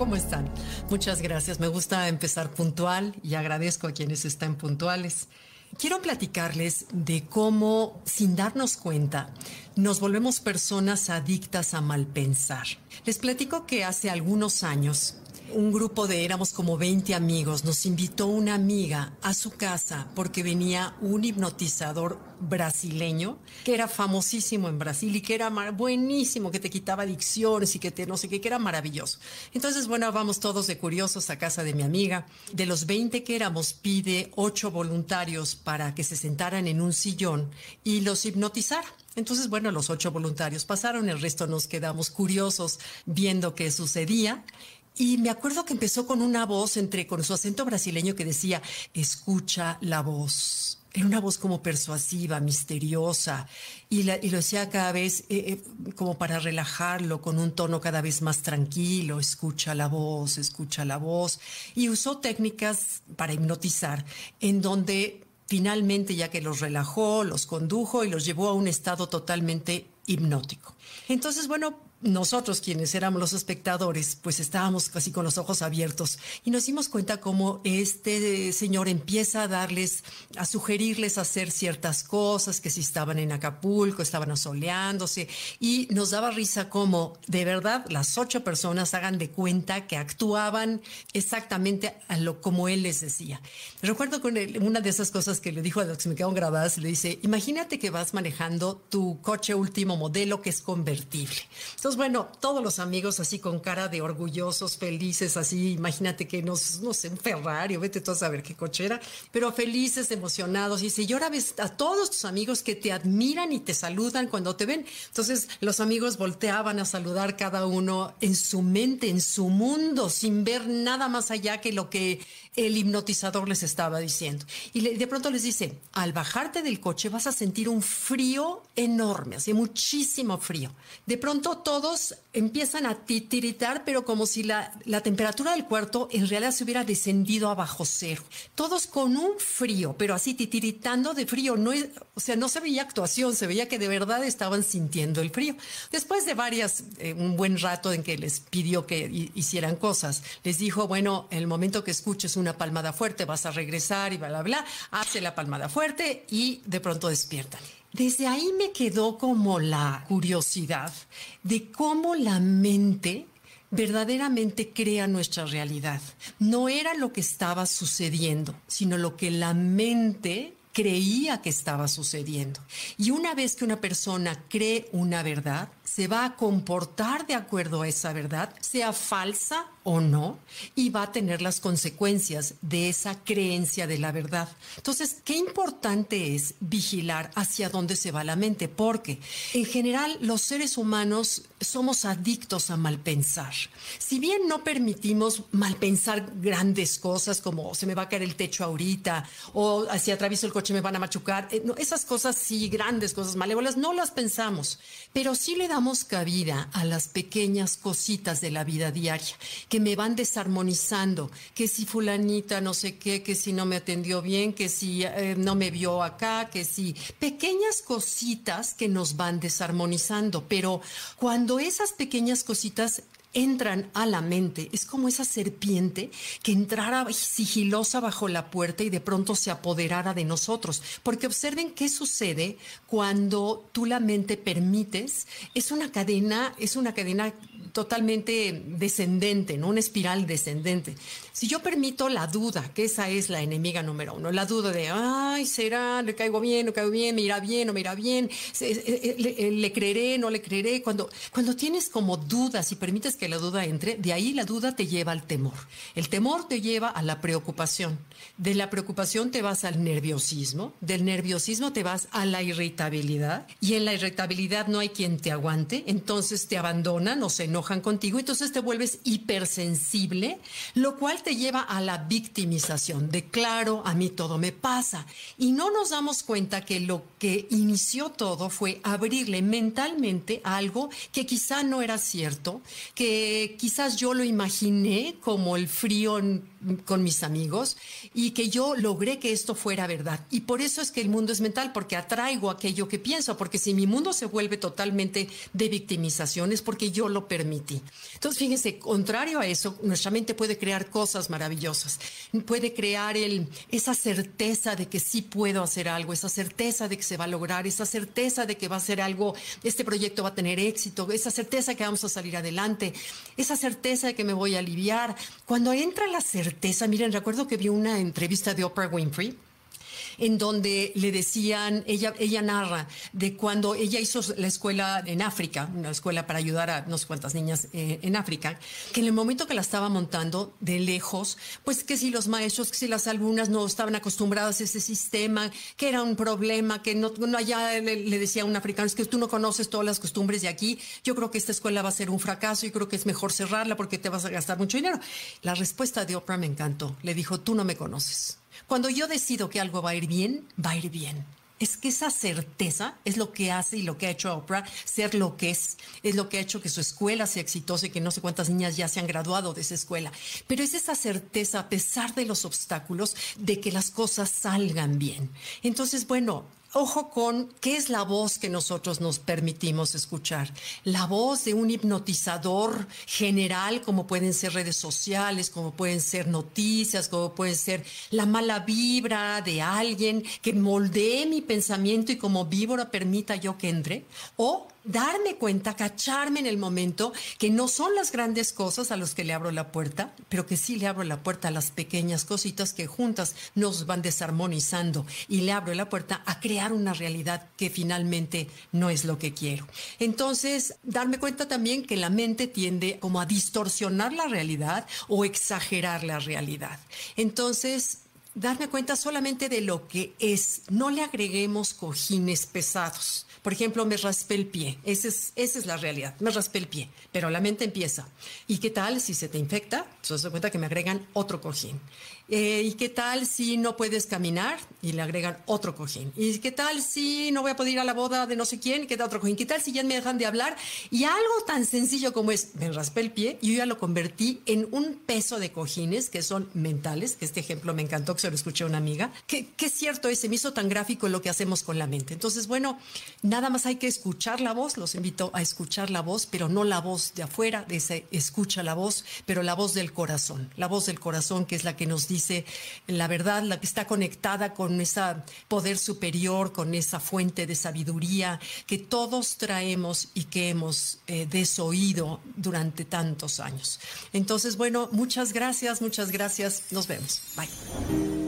¿Cómo están? Muchas gracias. Me gusta empezar puntual y agradezco a quienes están puntuales. Quiero platicarles de cómo, sin darnos cuenta, nos volvemos personas adictas a malpensar. Les platico que hace algunos años un grupo de, éramos como 20 amigos, nos invitó una amiga a su casa porque venía un hipnotizador brasileño que era famosísimo en Brasil y que era buenísimo, que te quitaba adicciones y que te no sé qué, que era maravilloso. Entonces, bueno, vamos todos de curiosos a casa de mi amiga. De los 20 que éramos, pide ocho voluntarios para que se sentaran en un sillón y los hipnotizara. Entonces, bueno, los ocho voluntarios pasaron, el resto nos quedamos curiosos viendo qué sucedía y me acuerdo que empezó con una voz entre, con su acento brasileño que decía, escucha la voz. Era una voz como persuasiva, misteriosa, y, lo decía cada vez eh, eh, como para relajarlo, con un tono cada vez más tranquilo, escucha la voz, escucha la voz, y usó técnicas para hipnotizar, en donde finalmente, ya que los relajó, los condujo y los llevó a un estado totalmente hipnótico. Entonces, bueno, nosotros quienes éramos los espectadores, pues estábamos casi con los ojos abiertos y nos dimos cuenta cómo este señor empieza a darles, a sugerirles hacer ciertas cosas, que si estaban en Acapulco, estaban asoleándose y nos daba risa como de verdad las ocho personas hagan de cuenta que actuaban exactamente a lo como él les decía. Recuerdo con una de esas cosas que le dijo a los que me quedaron grabadas, le dice, imagínate que vas manejando tu coche último modelo que es convertible bueno, todos los amigos así con cara de orgullosos, felices, así, imagínate que nos, no sé, un Ferrari, vete tú a saber qué cochera, pero felices, emocionados. Y dice, y ahora ves a todos tus amigos que te admiran y te saludan cuando te ven. Entonces los amigos volteaban a saludar cada uno en su mente, en su mundo, sin ver nada más allá que lo que el hipnotizador les estaba diciendo. Y de pronto les dice, al bajarte del coche vas a sentir un frío enorme, así muchísimo frío. De pronto todos empiezan a titiritar, pero como si la, temperatura del cuarto en realidad se hubiera descendido a bajo cero. Todos con un frío, pero así titiritando de frío. No, o sea, no se veía actuación, se veía que de verdad estaban sintiendo el frío. Después de varias, eh, un buen rato en que les pidió que hicieran cosas, les dijo, bueno, el momento que escuches una palmada fuerte, vas a regresar y bla, bla, bla. Hace la palmada fuerte y de pronto despiertan. Desde ahí me quedó como la curiosidad de cómo la mente verdaderamente crea nuestra realidad. No era lo que estaba sucediendo, sino lo que la mente creía que estaba sucediendo. Y una vez que una persona cree una verdad, se va a comportar de acuerdo a esa verdad, sea falsa o no, y va a tener las consecuencias de esa creencia de la verdad. Entonces, qué importante es vigilar hacia dónde se va la mente, porque en general los seres humanos somos adictos a malpensar. Si bien no permitimos malpensar grandes cosas como se me va a caer el techo ahorita o si atravieso el coche me van a machucar, eh, esas cosas sí, grandes cosas malévolas, no las pensamos, pero sí le damos damos cabida a las pequeñas cositas de la vida diaria que me van desarmonizando, que si fulanita no sé qué, que si no me atendió bien, que si eh, no me vio acá, que si pequeñas cositas que nos van desarmonizando, pero cuando esas pequeñas cositas entran a la mente. Es como esa serpiente que entrara sigilosa bajo la puerta y de pronto se apoderara de nosotros. Porque observen qué sucede cuando tú la mente permites. Es una cadena, es una cadena totalmente descendente, ¿no? Una espiral descendente. Si yo permito la duda, que esa es la enemiga número uno, la duda de, ay, será, le caigo bien, no caigo bien, me irá bien, no me irá bien, le, le creeré, no le creeré. Cuando, cuando tienes como dudas y permites que la duda entre, de ahí la duda te lleva al temor. El temor te lleva a la preocupación. De la preocupación te vas al nerviosismo, del nerviosismo te vas a la irritabilidad y en la irritabilidad no hay quien te aguante, entonces te abandonan o se enojan contigo, entonces te vuelves hipersensible, lo cual te lleva a la victimización, de claro, a mí todo me pasa. Y no nos damos cuenta que lo que inició todo fue abrirle mentalmente algo que quizá no era cierto, que quizás yo lo imaginé como el frío con mis amigos y que yo logré que esto fuera verdad. Y por eso es que el mundo es mental, porque atraigo aquello que pienso, porque si mi mundo se vuelve totalmente de victimización es porque yo lo permití. Entonces, fíjense, contrario a eso, nuestra mente puede crear cosas maravillosas, puede crear el, esa certeza de que sí puedo hacer algo, esa certeza de que se va a lograr, esa certeza de que va a ser algo, este proyecto va a tener éxito, esa certeza que vamos a salir adelante, esa certeza de que me voy a aliviar. Cuando entra la certeza, miren, recuerdo que vi una entrevista de Oprah Winfrey en donde le decían, ella, ella narra de cuando ella hizo la escuela en África, una escuela para ayudar a no sé cuántas niñas eh, en África, que en el momento que la estaba montando de lejos, pues que si los maestros, que si las alumnas no estaban acostumbradas a ese sistema, que era un problema, que no, allá le, le decía a un africano, es que tú no conoces todas las costumbres de aquí, yo creo que esta escuela va a ser un fracaso, y creo que es mejor cerrarla porque te vas a gastar mucho dinero. La respuesta de Oprah me encantó, le dijo, tú no me conoces cuando yo decido que algo va a ir bien, va a ir bien. Es que esa certeza es lo que hace y lo que ha hecho a Oprah ser lo que es. Es lo que ha hecho que su escuela sea exitosa y que no sé cuántas niñas ya se han graduado de esa escuela. Pero es esa certeza, a pesar de los obstáculos, de que las cosas salgan bien. Entonces, bueno, Ojo con qué es la voz que nosotros nos permitimos escuchar. La voz de un hipnotizador general, como pueden ser redes sociales, como pueden ser noticias, como puede ser la mala vibra de alguien que moldee mi pensamiento y como víbora permita yo que entre. O darme cuenta, cacharme en el momento que no son las grandes cosas a los que le abro la puerta, pero que sí le abro la puerta a las pequeñas cositas que juntas nos van desarmonizando y le abro la puerta a crear una realidad que finalmente no es lo que quiero. Entonces, darme cuenta también que la mente tiende como a distorsionar la realidad o exagerar la realidad. Entonces, darme cuenta solamente de lo que es, no le agreguemos cojines pesados. Por ejemplo, me raspé el pie. Esa es, esa es la realidad. Me raspé el pie. Pero la mente empieza. ¿Y qué tal si se te infecta? Se das cuenta que me agregan otro cojín. Eh, ¿Y qué tal si no puedes caminar? Y le agregan otro cojín. ¿Y qué tal si no voy a poder ir a la boda de no sé quién? ¿Qué tal otro cojín? ¿Qué tal si ya me dejan de hablar? Y algo tan sencillo como es, me raspé el pie y yo ya lo convertí en un peso de cojines que son mentales, que este ejemplo me encantó, que se lo escuché a una amiga. ¿Qué, qué cierto es? Se me hizo tan gráfico lo que hacemos con la mente. Entonces, bueno, nada más hay que escuchar la voz. Los invito a escuchar la voz, pero no la voz de afuera, de ese escucha la voz, pero la voz del corazón. La voz del corazón que es la que nos dice dice la verdad, la que está conectada con ese poder superior, con esa fuente de sabiduría que todos traemos y que hemos eh, desoído durante tantos años. Entonces, bueno, muchas gracias, muchas gracias. Nos vemos. Bye.